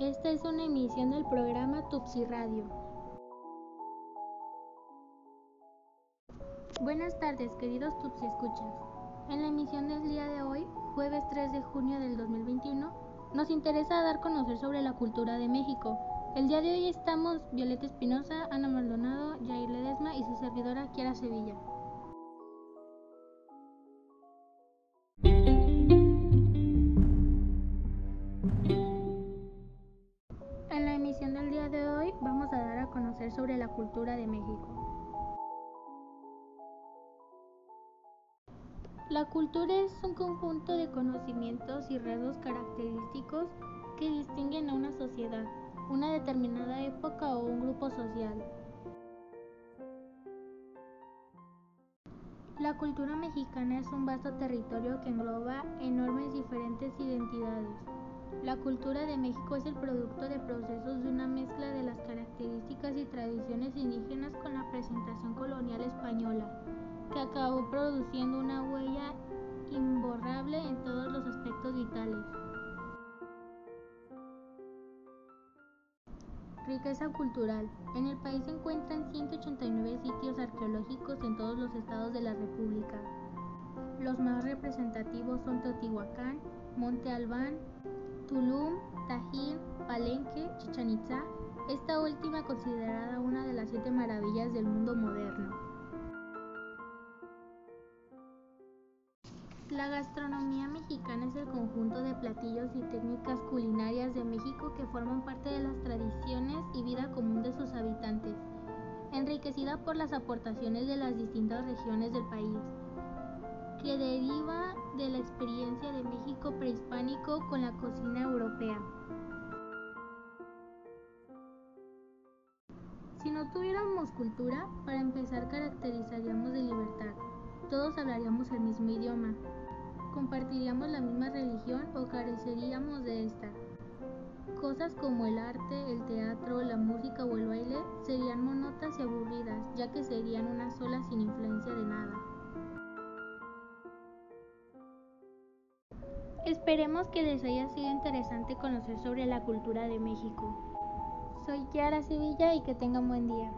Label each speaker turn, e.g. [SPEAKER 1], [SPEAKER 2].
[SPEAKER 1] Esta es una emisión del programa Tupsi Radio. Buenas tardes, queridos Tupsi escuchas. En la emisión del día de hoy, jueves 3 de junio del 2021, nos interesa dar conocer sobre la cultura de México. El día de hoy estamos Violeta Espinosa, Ana Maldonado, Jair Ledesma y su servidora Kiara Sevilla. Hoy vamos a dar a conocer sobre la cultura de México. La cultura es un conjunto de conocimientos y rasgos característicos que distinguen a una sociedad, una determinada época o un grupo social. La cultura mexicana es un vasto territorio que engloba enormes diferentes identidades. La cultura de México es el producto de procesos de una mezcla de las características y tradiciones indígenas con la presentación colonial española, que acabó produciendo una huella imborrable en todos los aspectos vitales. Riqueza cultural. En el país se encuentran 189 sitios arqueológicos en todos los estados de la República. Los más representativos son Teotihuacán, Monte Albán, Tulum, Tajín, Palenque, Chichén Itzá, esta última considerada una de las siete maravillas del mundo moderno. La gastronomía mexicana es el conjunto de platillos y técnicas culinarias de México que forman parte de las tradiciones y vida común de sus habitantes, enriquecida por las aportaciones de las distintas regiones del país que deriva de la experiencia de México prehispánico con la cocina europea. Si no tuviéramos cultura, para empezar caracterizaríamos de libertad. Todos hablaríamos el mismo idioma, compartiríamos la misma religión o careceríamos de esta. Cosas como el arte, el teatro, la música o el baile serían monotas y aburridas, ya que serían una sola sin influencia de nada. Esperemos que les haya sido interesante conocer sobre la cultura de México. Soy Kiara Sevilla y que tengan buen día.